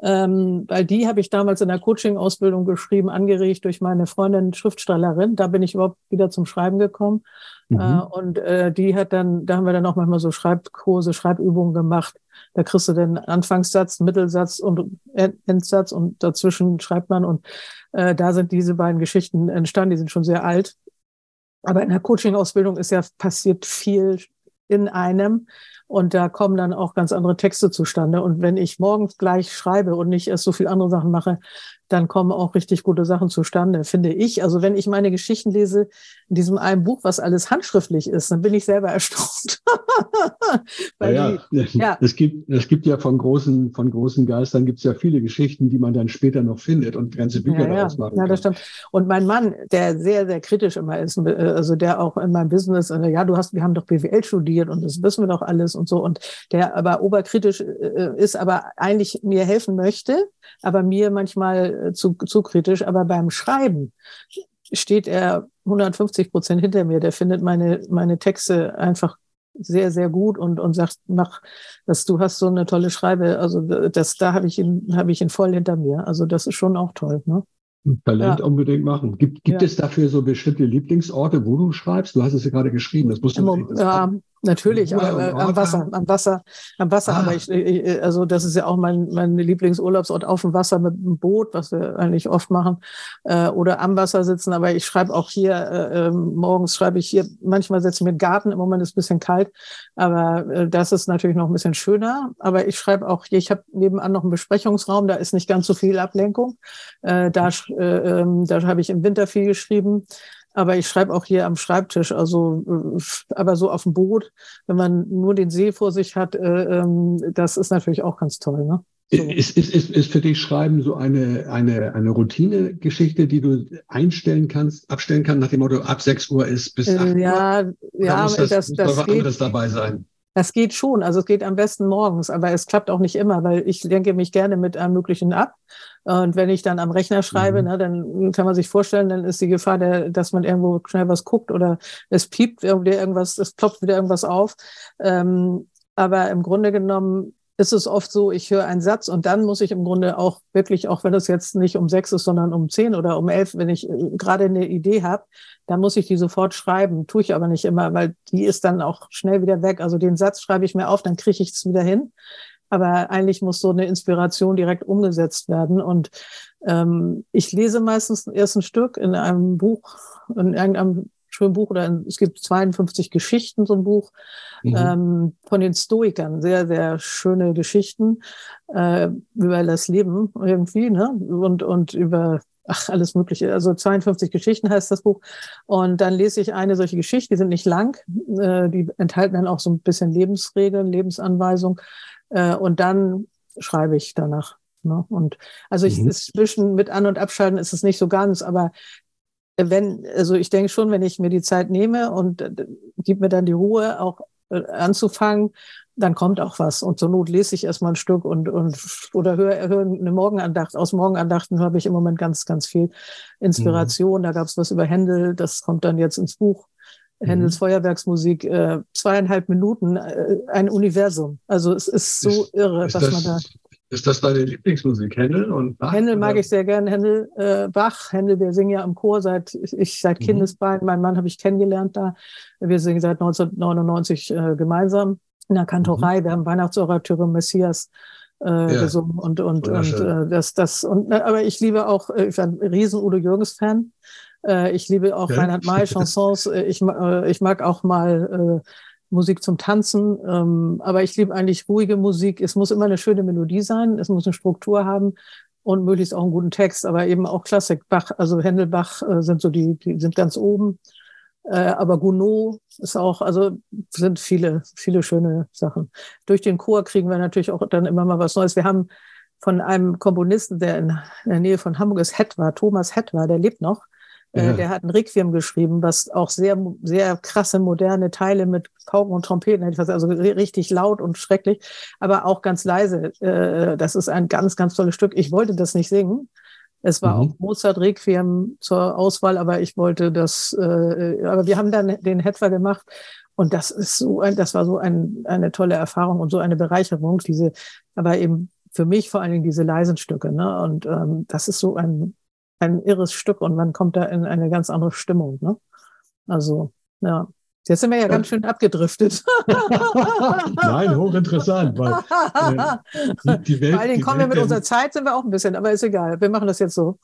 ähm, weil die habe ich damals in der Coaching-Ausbildung geschrieben, angeregt durch meine Freundin Schriftstellerin. Da bin ich überhaupt wieder zum Schreiben gekommen. Mhm. Äh, und äh, die hat dann, da haben wir dann auch manchmal so Schreibkurse, Schreibübungen gemacht. Da kriegst du den Anfangssatz, Mittelsatz und Endsatz und dazwischen schreibt man. Und äh, da sind diese beiden Geschichten entstanden. Die sind schon sehr alt. Aber in der Coaching-Ausbildung ist ja passiert viel in einem. Und da kommen dann auch ganz andere Texte zustande. Und wenn ich morgens gleich schreibe und nicht erst so viel andere Sachen mache, dann kommen auch richtig gute Sachen zustande, finde ich. Also wenn ich meine Geschichten lese in diesem einen Buch, was alles handschriftlich ist, dann bin ich selber erstaunt. ja, die, ja, Es gibt, es gibt ja von großen, von großen Geistern gibt es ja viele Geschichten, die man dann später noch findet und ganze Bücher ja, daraus machen Ja, das stimmt. Und mein Mann, der sehr, sehr kritisch immer ist, also der auch in meinem Business, äh, ja, du hast, wir haben doch BWL studiert und das wissen wir doch alles und so und der aber oberkritisch äh, ist, aber eigentlich mir helfen möchte, aber mir manchmal äh, zu, zu kritisch. Aber beim Schreiben steht er 150 Prozent hinter mir. Der findet meine, meine Texte einfach sehr, sehr gut und, und sagt, mach, dass du hast so eine tolle Schreibe. Also das, da habe ich ihn, habe ich ihn voll hinter mir. Also das ist schon auch toll. Ne? Talent ja. unbedingt machen. Gibt, gibt ja. es dafür so bestimmte Lieblingsorte, wo du schreibst? Du hast es ja gerade geschrieben, das musst du Ja, Natürlich, aber, äh, am Wasser, am Wasser, am Wasser. Ah. Aber ich, ich, also das ist ja auch mein, mein Lieblingsurlaubsort auf dem Wasser mit einem Boot, was wir eigentlich oft machen, äh, oder am Wasser sitzen. Aber ich schreibe auch hier äh, ähm, morgens schreibe ich hier. Manchmal setze ich mir Garten. Im Moment ist es ein bisschen kalt, aber äh, das ist natürlich noch ein bisschen schöner. Aber ich schreibe auch hier. Ich habe nebenan noch einen Besprechungsraum. Da ist nicht ganz so viel Ablenkung. Äh, da äh, ähm, da habe ich im Winter viel geschrieben. Aber ich schreibe auch hier am Schreibtisch, also äh, aber so auf dem Boot, wenn man nur den See vor sich hat, äh, ähm, das ist natürlich auch ganz toll. Ne? So. Ist, ist, ist, ist für dich Schreiben so eine, eine, eine Routine-Geschichte, die du einstellen kannst, abstellen kannst, nach dem Motto, ab 6 Uhr ist bis 8 Uhr? Ja, ja, muss das, das, muss das geht, dabei sein. Das geht schon. Also es geht am besten morgens, aber es klappt auch nicht immer, weil ich denke mich gerne mit allem Möglichen ab. Und wenn ich dann am Rechner schreibe, mhm. ne, dann kann man sich vorstellen, dann ist die Gefahr, der, dass man irgendwo schnell was guckt oder es piept wieder irgendwas, es ploppt wieder irgendwas auf. Ähm, aber im Grunde genommen ist es oft so, ich höre einen Satz und dann muss ich im Grunde auch wirklich, auch wenn es jetzt nicht um sechs ist, sondern um zehn oder um elf, wenn ich äh, gerade eine Idee habe, dann muss ich die sofort schreiben. Tue ich aber nicht immer, weil die ist dann auch schnell wieder weg. Also den Satz schreibe ich mir auf, dann kriege ich es wieder hin. Aber eigentlich muss so eine Inspiration direkt umgesetzt werden. Und ähm, ich lese meistens erst ein Stück in einem Buch, in irgendeinem schönen Buch, oder in, es gibt 52 Geschichten, so ein Buch mhm. ähm, von den Stoikern. Sehr, sehr schöne Geschichten äh, über das Leben irgendwie, ne? Und, und über ach, alles Mögliche. Also 52 Geschichten heißt das Buch. Und dann lese ich eine solche Geschichte, die sind nicht lang, äh, die enthalten dann auch so ein bisschen Lebensregeln, Lebensanweisungen. Äh, und dann schreibe ich danach. Ne? Und also ich, mhm. zwischen mit An- und Abschalten ist es nicht so ganz, aber wenn, also ich denke schon, wenn ich mir die Zeit nehme und äh, gib mir dann die Ruhe, auch äh, anzufangen, dann kommt auch was. Und zur Not lese ich erstmal ein Stück und, und oder höre hör eine Morgenandacht. Aus Morgenandachten habe ich im Moment ganz, ganz viel Inspiration. Mhm. Da gab es was über Händel, das kommt dann jetzt ins Buch. Händels mhm. Feuerwerksmusik, äh, zweieinhalb Minuten, äh, ein Universum. Also es ist so ist, irre, ist was man da. Ist das deine Lieblingsmusik, Händel und Bach? Händel mag ich sehr gerne. Händel, äh, Bach, Händel, wir singen ja im Chor seit ich seit mhm. Kindesbeinen. Mein Mann habe ich kennengelernt da. Wir singen seit 1999 äh, gemeinsam in der Kantorei. Mhm. Wir haben Weihnachtsorateure Messias äh, ja. gesungen und und und äh, das das und aber ich liebe auch äh, ich bin ein riesen Udo Jürgens Fan äh, ich liebe auch ja. Reinhard May Chansons. Äh, ich, äh, ich mag auch mal äh, Musik zum Tanzen, ähm, aber ich liebe eigentlich ruhige Musik. Es muss immer eine schöne Melodie sein, es muss eine Struktur haben und möglichst auch einen guten Text, aber eben auch Klassik. Bach, also Händel, Bach äh, sind so die, die sind ganz oben. Äh, aber Gounod ist auch, also sind viele, viele schöne Sachen. Durch den Chor kriegen wir natürlich auch dann immer mal was Neues. Wir haben von einem Komponisten, der in der Nähe von Hamburg ist, Hetwa, Thomas Hetwa, der lebt noch. Äh, ja. Der hat ein Requiem geschrieben, was auch sehr, sehr krasse moderne Teile mit Pauken und Trompeten, also richtig laut und schrecklich, aber auch ganz leise. Äh, das ist ein ganz, ganz tolles Stück. Ich wollte das nicht singen. Es war mhm. auch Mozart Requiem zur Auswahl, aber ich wollte das, äh, aber wir haben dann den Hetfer gemacht und das ist so ein, das war so ein, eine tolle Erfahrung und so eine Bereicherung, diese, aber eben für mich vor allen Dingen diese leisen Stücke, ne? Und ähm, das ist so ein ein irres Stück und man kommt da in eine ganz andere Stimmung. Ne? Also, ja. Jetzt sind wir ja ganz schön abgedriftet. Nein, hochinteressant, weil äh, die, Welt. Vor allen Dingen kommen wir mit unserer Zeit, sind wir auch ein bisschen, aber ist egal. Wir machen das jetzt so.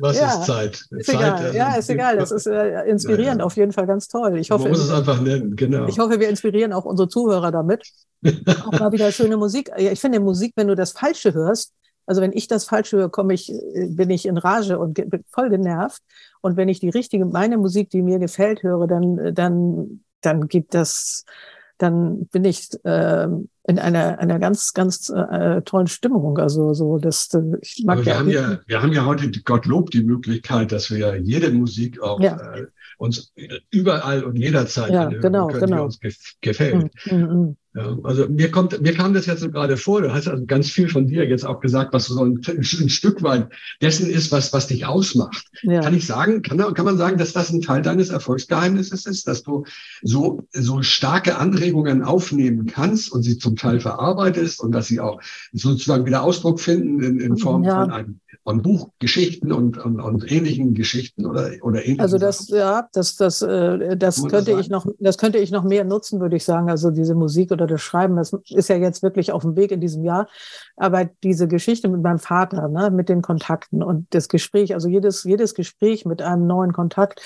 Was ja, ist Zeit? Ist Zeit, egal. Also, ja, ist egal. Das ist äh, inspirierend, ja, ja. auf jeden Fall ganz toll. Ich hoffe, Man muss es einfach nennen, genau. Ich hoffe, wir inspirieren auch unsere Zuhörer damit. auch mal wieder schöne Musik. Ich finde Musik, wenn du das Falsche hörst, also wenn ich das falsch höre, komme ich, äh, bin ich in Rage und bin voll genervt. Und wenn ich die richtige, meine Musik, die mir gefällt, höre, dann, äh, dann, dann gibt das, dann bin ich äh, in einer, einer ganz, ganz äh, tollen Stimmung. Also so, das, ich mag wir ja, haben ja, wir haben ja heute Gottlob die Möglichkeit, dass wir jede Musik auch ja. äh, uns überall und jederzeit ja, genau, können, genau. die uns gefällt. Mm, mm, mm. Ja, also mir kommt, mir kam das jetzt so gerade vor. Du hast also ganz viel von dir jetzt auch gesagt, was so ein, ein Stück weit dessen ist, was, was dich ausmacht. Ja. Kann ich sagen, kann, kann man sagen, dass das ein Teil deines Erfolgsgeheimnisses ist, dass du so, so starke Anregungen aufnehmen kannst und sie zum Teil verarbeitest und dass sie auch sozusagen wieder Ausdruck finden in, in Form ja. von einem von Buchgeschichten und, und, und ähnlichen Geschichten oder, oder ähnlichen Also das, Sachen. ja, das, das, äh, das könnte das ich noch, das könnte ich noch mehr nutzen, würde ich sagen. Also diese Musik oder das Schreiben, das ist ja jetzt wirklich auf dem Weg in diesem Jahr. Aber diese Geschichte mit meinem Vater, ne, mit den Kontakten und das Gespräch, also jedes, jedes Gespräch mit einem neuen Kontakt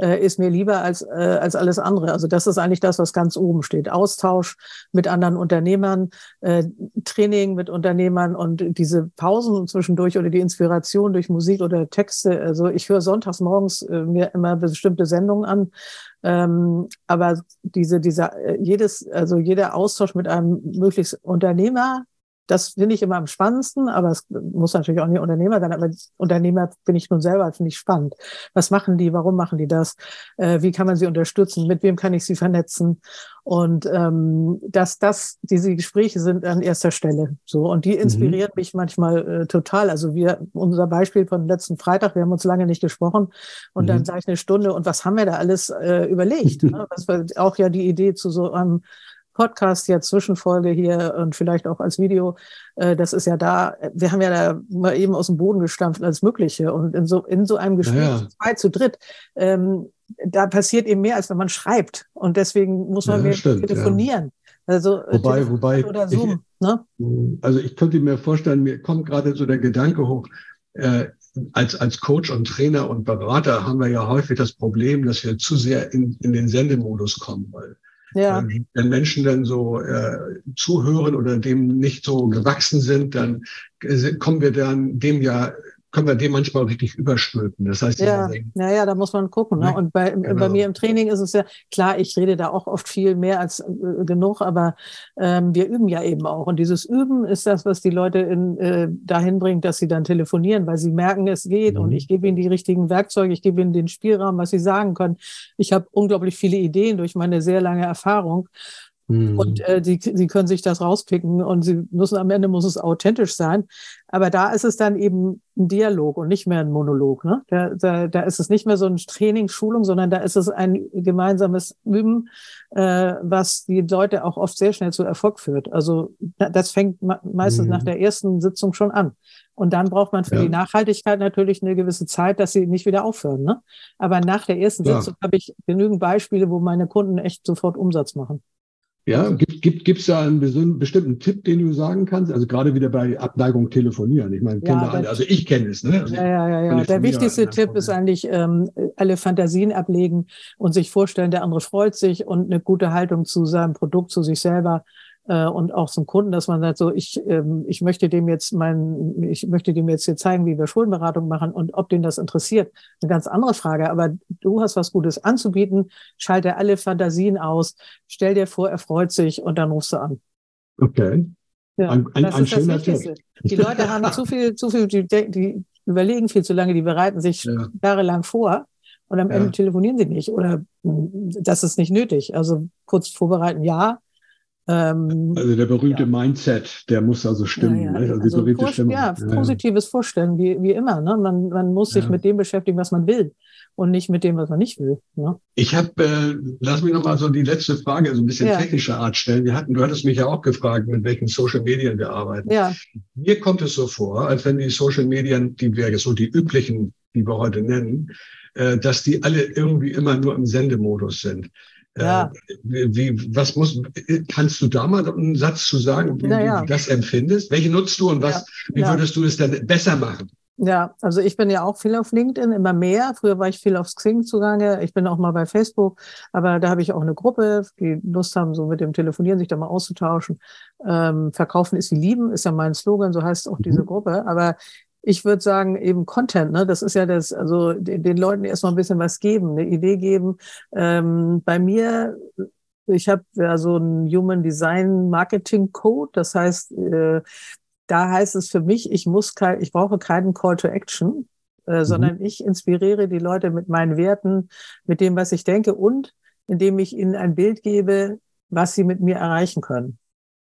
äh, ist mir lieber als, äh, als alles andere. Also das ist eigentlich das, was ganz oben steht. Austausch mit anderen Unternehmern, äh, Training mit Unternehmern und diese Pausen zwischendurch oder die Inspiration durch Musik oder Texte. Also ich höre sonntags morgens äh, mir immer bestimmte Sendungen an. Ähm, aber diese, dieser, äh, jedes, also jeder Austausch mit einem möglichst Unternehmer, das finde ich immer am spannendsten, aber es muss natürlich auch nicht Unternehmer sein, aber Unternehmer bin ich nun selber, finde ich spannend. Was machen die? Warum machen die das? Äh, wie kann man sie unterstützen? Mit wem kann ich sie vernetzen? Und ähm, dass das, diese Gespräche sind an erster Stelle so. Und die mhm. inspirieren mhm. mich manchmal äh, total. Also wir, unser Beispiel von letzten Freitag, wir haben uns lange nicht gesprochen und mhm. dann sage ich eine Stunde und was haben wir da alles äh, überlegt? ne? Das war auch ja die Idee zu so einem Podcast, ja Zwischenfolge hier und vielleicht auch als Video, äh, das ist ja da, wir haben ja da mal eben aus dem Boden gestampft als Mögliche. Und in so, in so einem Gespräch, ja, ja. zwei zu dritt, ähm, da passiert eben mehr, als wenn man schreibt. Und deswegen muss man ja, mehr stimmt, telefonieren. Also äh, wobei, wobei oder Zoom. Ich, ne? Also ich könnte mir vorstellen, mir kommt gerade so der Gedanke hoch, äh, als, als Coach und Trainer und Berater haben wir ja häufig das Problem, dass wir zu sehr in, in den Sendemodus kommen, weil ja. Wenn Menschen dann so äh, zuhören oder dem nicht so gewachsen sind, dann äh, kommen wir dann dem ja können wir dem manchmal richtig überstülpen. Das heißt, ja, ja, ja, da muss man gucken. Ne? Und bei, genau. bei mir im Training ist es ja klar, ich rede da auch oft viel mehr als äh, genug, aber ähm, wir üben ja eben auch. Und dieses Üben ist das, was die Leute in, äh, dahin bringt, dass sie dann telefonieren, weil sie merken, es geht mhm. und ich gebe ihnen die richtigen Werkzeuge, ich gebe ihnen den Spielraum, was sie sagen können. Ich habe unglaublich viele Ideen durch meine sehr lange Erfahrung. Mhm. Und äh, sie, sie können sich das rauspicken und sie müssen am Ende muss es authentisch sein. Aber da ist es dann eben ein Dialog und nicht mehr ein Monolog. Ne? Da, da, da ist es nicht mehr so eine Trainingsschulung, sondern da ist es ein gemeinsames Üben, äh, was die Leute auch oft sehr schnell zu Erfolg führt. Also das fängt meistens mhm. nach der ersten Sitzung schon an. Und dann braucht man für ja. die Nachhaltigkeit natürlich eine gewisse Zeit, dass sie nicht wieder aufhören. Ne? Aber nach der ersten ja. Sitzung habe ich genügend Beispiele, wo meine Kunden echt sofort Umsatz machen. Ja, gibt gibt gibt's da einen bestimmten Tipp, den du sagen kannst? Also gerade wieder bei Abneigung telefonieren. Ich meine, ja, alle. Also ich kenne es. Ne? Also ja, ja, ja. ja. Der wichtigste Tipp ist eigentlich ähm, alle Fantasien ablegen und sich vorstellen, der andere freut sich und eine gute Haltung zu seinem Produkt, zu sich selber und auch zum Kunden, dass man sagt, so ich, ähm, ich möchte dem jetzt mein, ich möchte dem jetzt hier zeigen, wie wir Schuldenberatung machen und ob den das interessiert, eine ganz andere Frage. Aber du hast was Gutes anzubieten, schalte alle Fantasien aus, stell dir vor, er freut sich und dann rufst du an. Okay. Ja, ein, ein, das ein ist das Wichtigste. Tipp. Die Leute haben zu viel, zu viel, die, die überlegen viel zu lange, die bereiten sich ja. jahrelang vor und am Ende ja. telefonieren sie nicht oder hm, das ist nicht nötig. Also kurz vorbereiten, ja, ähm, also der berühmte ja. Mindset, der muss also stimmen. Ja, ja. Ne? Also, also vor, ja positives Vorstellen, wie, wie immer. Ne? Man, man muss sich mit dem beschäftigen, was man will und nicht mit dem, was man nicht will. Ne? Ich habe, äh, lass mich nochmal so die letzte Frage so ein bisschen technischer Art stellen. Wir hatten, du hattest mich ja auch gefragt, mit welchen Social Medien wir arbeiten. Ja. Mir kommt es so vor, als wenn die Social Medien, die wir so die üblichen, die wir heute nennen, äh, dass die alle irgendwie immer nur im Sendemodus sind. Ja. Äh, wie, was muss, kannst du da mal einen Satz zu sagen, wie ja. du das empfindest? Welche nutzt du und was, ja. wie würdest du es dann besser machen? Ja, also ich bin ja auch viel auf LinkedIn, immer mehr. Früher war ich viel auf Xing zugange. Ich bin auch mal bei Facebook, aber da habe ich auch eine Gruppe, die Lust haben, so mit dem Telefonieren sich da mal auszutauschen. Ähm, Verkaufen ist wie lieben, ist ja mein Slogan, so heißt auch diese mhm. Gruppe. Aber ich würde sagen, eben Content, ne? Das ist ja das, also den, den Leuten erstmal ein bisschen was geben, eine Idee geben. Ähm, bei mir, ich habe ja so einen Human Design Marketing Code, das heißt, äh, da heißt es für mich, ich muss kein, ich brauche keinen Call to Action, äh, mhm. sondern ich inspiriere die Leute mit meinen Werten, mit dem, was ich denke und indem ich ihnen ein Bild gebe, was sie mit mir erreichen können.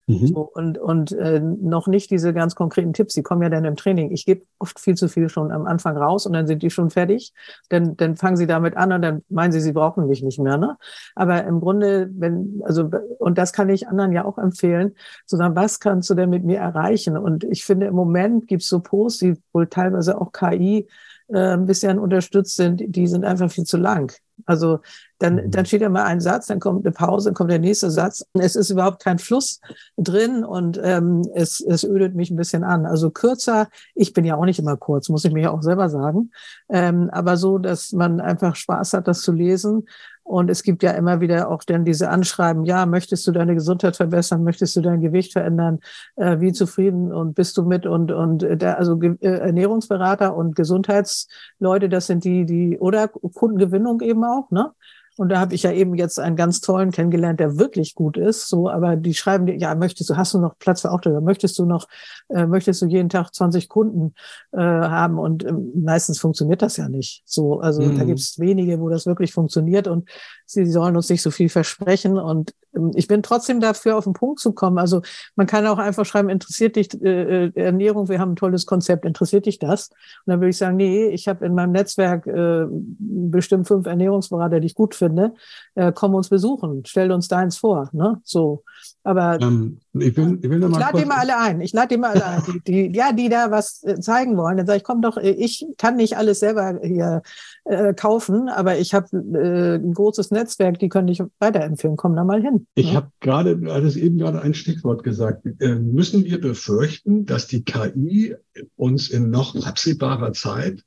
Mhm. So, und und äh, noch nicht diese ganz konkreten Tipps, die kommen ja dann im Training. Ich gebe oft viel zu viel schon am Anfang raus und dann sind die schon fertig. Dann, dann fangen sie damit an und dann meinen sie, sie brauchen mich nicht mehr. Ne? Aber im Grunde, wenn, also, und das kann ich anderen ja auch empfehlen, zu sagen, was kannst du denn mit mir erreichen? Und ich finde, im Moment gibt es so Posts, die wohl teilweise auch KI äh, ein bisschen unterstützt sind, die sind einfach viel zu lang. Also dann, mhm. dann steht ja mal ein Satz, dann kommt eine Pause, dann kommt der nächste Satz. Es ist überhaupt kein Fluss drin und ähm, es, es ödet mich ein bisschen an. Also kürzer, ich bin ja auch nicht immer kurz, muss ich mir ja auch selber sagen, ähm, aber so, dass man einfach Spaß hat, das zu lesen und es gibt ja immer wieder auch dann diese Anschreiben, ja, möchtest du deine Gesundheit verbessern, möchtest du dein Gewicht verändern, äh, wie zufrieden und bist du mit und und äh, der, also äh, Ernährungsberater und Gesundheitsleute, das sind die, die oder Kundengewinnung eben auch, ne? Und da habe ich ja eben jetzt einen ganz tollen kennengelernt, der wirklich gut ist. So, aber die schreiben dir, ja, möchtest du, hast du noch Platz für Auftraggeber? Möchtest du noch, äh, möchtest du jeden Tag 20 Kunden äh, haben? Und ähm, meistens funktioniert das ja nicht. So, also mhm. da gibt es wenige, wo das wirklich funktioniert und sie sollen uns nicht so viel versprechen. Und ähm, ich bin trotzdem dafür, auf den Punkt zu kommen. Also man kann auch einfach schreiben, interessiert dich äh, äh, Ernährung, wir haben ein tolles Konzept, interessiert dich das? Und dann würde ich sagen, nee, ich habe in meinem Netzwerk äh, bestimmt fünf Ernährungsberater, die ich gut finde, äh, komm uns besuchen, stell uns deins vor. Ne? So. Aber ähm, ich, will, ich, will ich lade die mal alle ein. Ich lade die mal alle ein. Die, die, ja, die da was äh, zeigen wollen. Dann sage ich, komm doch, äh, ich kann nicht alles selber hier äh, kaufen, aber ich habe äh, ein großes Netzwerk, die können dich weiterempfehlen. Komm da mal hin. Ich ne? habe gerade, das eben gerade ein Stichwort gesagt. Äh, müssen wir befürchten, dass die KI uns in noch absehbarer Zeit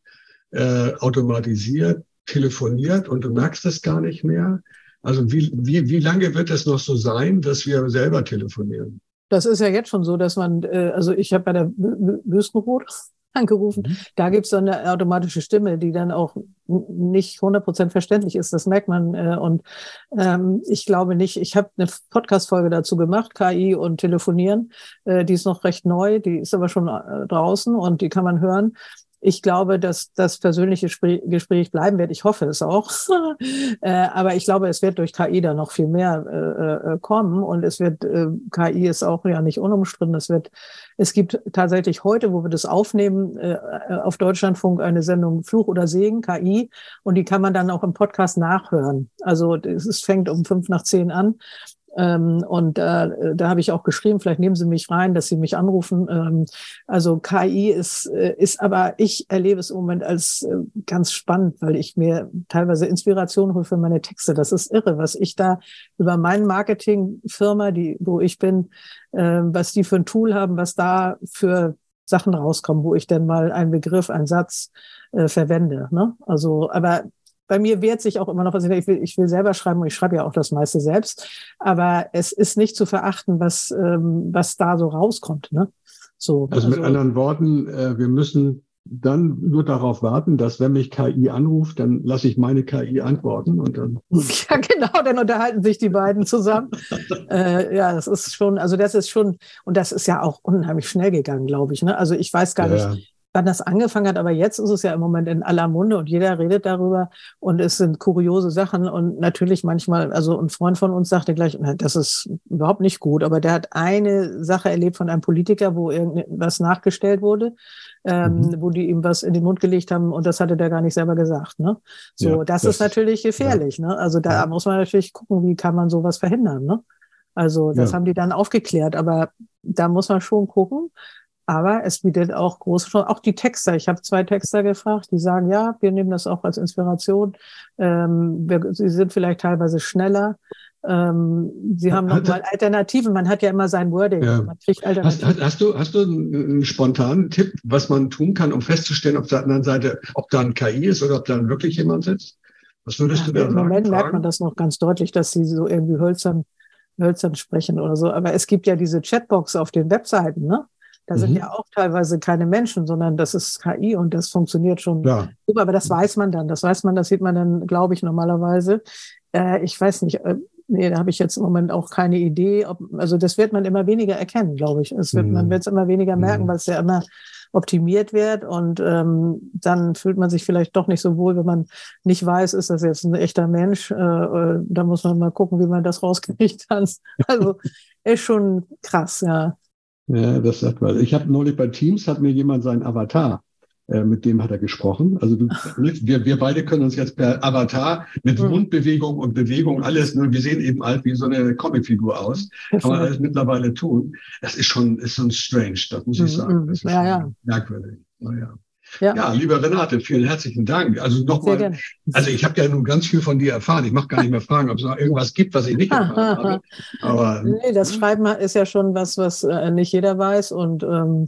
äh, automatisiert telefoniert und du merkst es gar nicht mehr? Also wie, wie, wie lange wird es noch so sein, dass wir selber telefonieren? Das ist ja jetzt schon so, dass man, äh, also ich habe bei der Wüstenrot angerufen, mhm. da gibt es so eine automatische Stimme, die dann auch nicht 100% verständlich ist, das merkt man. Äh, und ähm, ich glaube nicht, ich habe eine Podcast-Folge dazu gemacht, KI und Telefonieren, äh, die ist noch recht neu, die ist aber schon draußen und die kann man hören. Ich glaube, dass das persönliche Gespräch bleiben wird. Ich hoffe es auch. äh, aber ich glaube, es wird durch KI da noch viel mehr äh, äh, kommen. Und es wird, KI ist auch ja nicht unumstritten. Es wird, es gibt tatsächlich heute, wo wir das aufnehmen, auf Deutschlandfunk eine Sendung Fluch oder Segen, KI. Und die kann man dann auch im Podcast nachhören. Also es fängt um fünf nach zehn an. Ähm, und äh, da habe ich auch geschrieben, vielleicht nehmen Sie mich rein, dass Sie mich anrufen. Ähm, also KI ist, äh, ist aber, ich erlebe es im Moment als äh, ganz spannend, weil ich mir teilweise Inspiration hole für meine Texte. Das ist irre, was ich da über meine Marketingfirma, die, wo ich bin, äh, was die für ein Tool haben, was da für Sachen rauskommen, wo ich dann mal einen Begriff, einen Satz äh, verwende. Ne? Also, aber bei mir wehrt sich auch immer noch, was ich will, ich will selber schreiben und ich schreibe ja auch das meiste selbst. Aber es ist nicht zu verachten, was, ähm, was da so rauskommt. Ne? So, also, also mit anderen Worten, äh, wir müssen dann nur darauf warten, dass wenn mich KI anruft, dann lasse ich meine KI antworten und dann. Ja, genau, dann unterhalten sich die beiden zusammen. äh, ja, das ist schon, also das ist schon, und das ist ja auch unheimlich schnell gegangen, glaube ich. Ne? Also ich weiß gar ja. nicht, wann das angefangen hat, aber jetzt ist es ja im Moment in aller Munde und jeder redet darüber und es sind kuriose Sachen und natürlich manchmal, also ein Freund von uns sagte gleich, das ist überhaupt nicht gut, aber der hat eine Sache erlebt von einem Politiker, wo irgendwas nachgestellt wurde, ähm, mhm. wo die ihm was in den Mund gelegt haben und das hatte der gar nicht selber gesagt. Ne? So, ja, das, das, ist natürlich gefährlich. Ja. Ne? Also da ja. muss man natürlich gucken, wie kann man sowas verhindern. Ne? Also das haben die dann aufgeklärt, aber da muss man schon gucken, aber es bietet auch große Chancen. Auch die Texter. Ich habe zwei Texter gefragt, die sagen, ja, wir nehmen das auch als Inspiration. Ähm, wir, sie sind vielleicht teilweise schneller. Ähm, sie haben noch mal Alternativen. Man hat ja immer sein Wording. Ja. Man kriegt Alternativen. Hast, hast, du, hast du einen spontanen Tipp, was man tun kann, um festzustellen, ob Seite, ob da ein KI ist oder ob da wirklich jemand sitzt? Was würdest ja, du da sagen? Im Moment merkt man das noch ganz deutlich, dass sie so irgendwie hölzern, hölzern sprechen oder so. Aber es gibt ja diese Chatbox auf den Webseiten, ne? Da mhm. sind ja auch teilweise keine Menschen, sondern das ist KI und das funktioniert schon ja. super. Aber das weiß man dann. Das weiß man, das sieht man dann, glaube ich, normalerweise. Äh, ich weiß nicht, äh, nee, da habe ich jetzt im Moment auch keine Idee. Ob, also das wird man immer weniger erkennen, glaube ich. Es wird, mhm. Man wird es immer weniger merken, mhm. weil es ja immer optimiert wird und ähm, dann fühlt man sich vielleicht doch nicht so wohl, wenn man nicht weiß, ist das jetzt ein echter Mensch. Äh, äh, da muss man mal gucken, wie man das rauskriegt. Also ist schon krass, ja. Ja, das sagt man. Ich habe neulich bei Teams hat mir jemand seinen Avatar äh, mit dem hat er gesprochen. Also du, wir, wir beide können uns jetzt per Avatar mit mhm. Mundbewegung und Bewegung alles, nur wir sehen eben halt wie so eine Comicfigur aus. Kann man alles mittlerweile tun. Das ist schon, ist schon strange, das muss ich mhm, sagen. Das ist ja, ja. merkwürdig. Naja. Ja. ja, lieber Renate, vielen herzlichen Dank. Also nochmal, also ich habe ja nun ganz viel von dir erfahren. Ich mache gar nicht mehr fragen, ob es noch irgendwas gibt, was ich nicht erfahren habe. Aber, nee, das Schreiben ist ja schon was, was äh, nicht jeder weiß und ähm,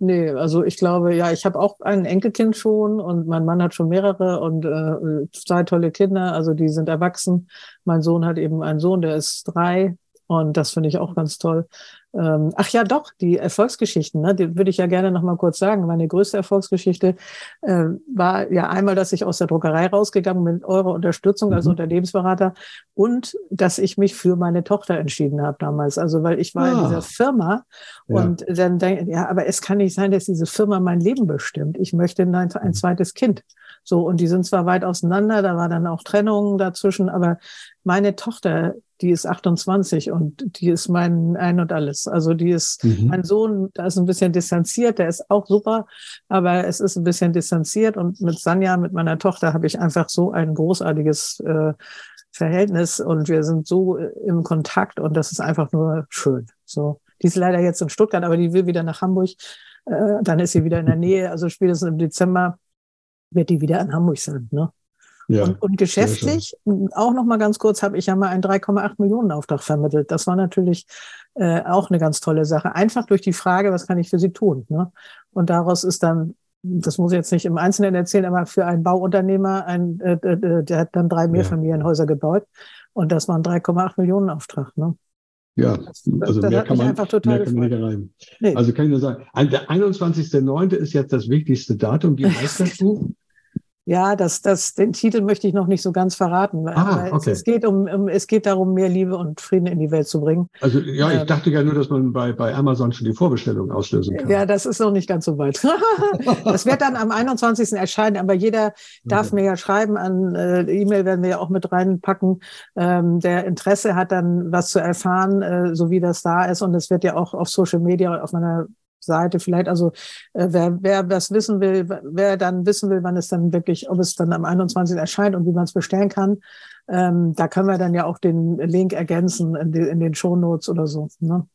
Nee, also ich glaube, ja, ich habe auch ein Enkelkind schon und mein Mann hat schon mehrere und äh, zwei tolle Kinder, also die sind erwachsen. Mein Sohn hat eben einen Sohn, der ist drei und das finde ich auch ganz toll. Ähm, ach ja, doch, die Erfolgsgeschichten, ne, die würde ich ja gerne noch mal kurz sagen. Meine größte Erfolgsgeschichte äh, war ja einmal, dass ich aus der Druckerei rausgegangen bin mit eurer Unterstützung als mhm. Unternehmensberater und dass ich mich für meine Tochter entschieden habe damals. Also weil ich war ah. in dieser Firma ja. und dann denke ja, aber es kann nicht sein, dass diese Firma mein Leben bestimmt. Ich möchte ein, ein mhm. zweites Kind. So, und die sind zwar weit auseinander, da war dann auch Trennung dazwischen, aber meine Tochter, die ist 28 und die ist mein Ein und Alles. Also die ist mhm. mein Sohn, da ist ein bisschen distanziert, der ist auch super, aber es ist ein bisschen distanziert und mit Sanja, mit meiner Tochter, habe ich einfach so ein großartiges äh, Verhältnis und wir sind so äh, im Kontakt und das ist einfach nur schön. So, die ist leider jetzt in Stuttgart, aber die will wieder nach Hamburg. Äh, dann ist sie wieder in der Nähe. Also spätestens im Dezember wird die wieder in Hamburg sein. Ne? Ja, und, und geschäftlich, auch noch mal ganz kurz, habe ich ja mal einen 3,8 Millionen Auftrag vermittelt. Das war natürlich äh, auch eine ganz tolle Sache. Einfach durch die Frage, was kann ich für Sie tun? Ne? Und daraus ist dann, das muss ich jetzt nicht im Einzelnen erzählen, aber für einen Bauunternehmer, ein, äh, äh, der hat dann drei Mehrfamilienhäuser gebaut und das war ein 3,8 Millionen Auftrag. Ne? Ja, also das mehr, kann man, mehr kann man nicht rein. Nee. Also kann ich nur sagen, der 21.09. ist jetzt das wichtigste Datum. Wie heißt das Buch? Ja, das, das, den Titel möchte ich noch nicht so ganz verraten. Weil, ah, okay. es, es, geht um, um, es geht darum, mehr Liebe und Frieden in die Welt zu bringen. Also ja, ich ähm, dachte ja nur, dass man bei, bei Amazon schon die Vorbestellung auslösen kann. Ja, das ist noch nicht ganz so weit. das wird dann am 21. erscheinen, aber jeder darf okay. mir ja schreiben an äh, E-Mail werden wir ja auch mit reinpacken. Ähm, der Interesse hat dann was zu erfahren, äh, so wie das da ist. Und es wird ja auch auf Social Media auf meiner Seite vielleicht. Also äh, wer, wer das wissen will, wer dann wissen will, wann es dann wirklich, ob es dann am 21. erscheint und wie man es bestellen kann, ähm, da können wir dann ja auch den Link ergänzen in, die, in den Shownotes oder so. Ne?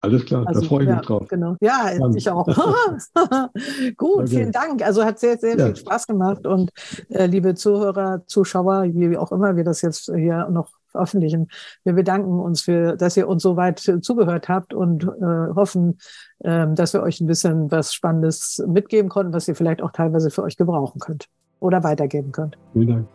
Alles klar, also, da freue ich ja, mich drauf. Genau. Ja, Mann. ich auch. Gut, vielen Dank. Also hat sehr, sehr ja. viel Spaß gemacht. Und äh, liebe Zuhörer, Zuschauer, wie auch immer wir das jetzt hier noch veröffentlichen. Wir bedanken uns für, dass ihr uns so weit zugehört habt und äh, hoffen, äh, dass wir euch ein bisschen was Spannendes mitgeben konnten, was ihr vielleicht auch teilweise für euch gebrauchen könnt oder weitergeben könnt. Vielen Dank.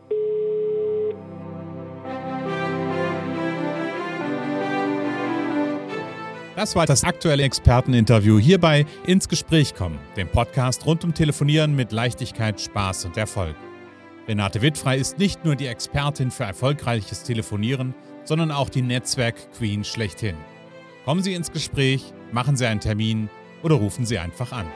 Das war das aktuelle Experteninterview hierbei ins Gespräch kommen, dem Podcast rund um Telefonieren mit Leichtigkeit, Spaß und Erfolg. Renate Wittfrei ist nicht nur die Expertin für erfolgreiches Telefonieren, sondern auch die Netzwerk-Queen schlechthin. Kommen Sie ins Gespräch, machen Sie einen Termin oder rufen Sie einfach an.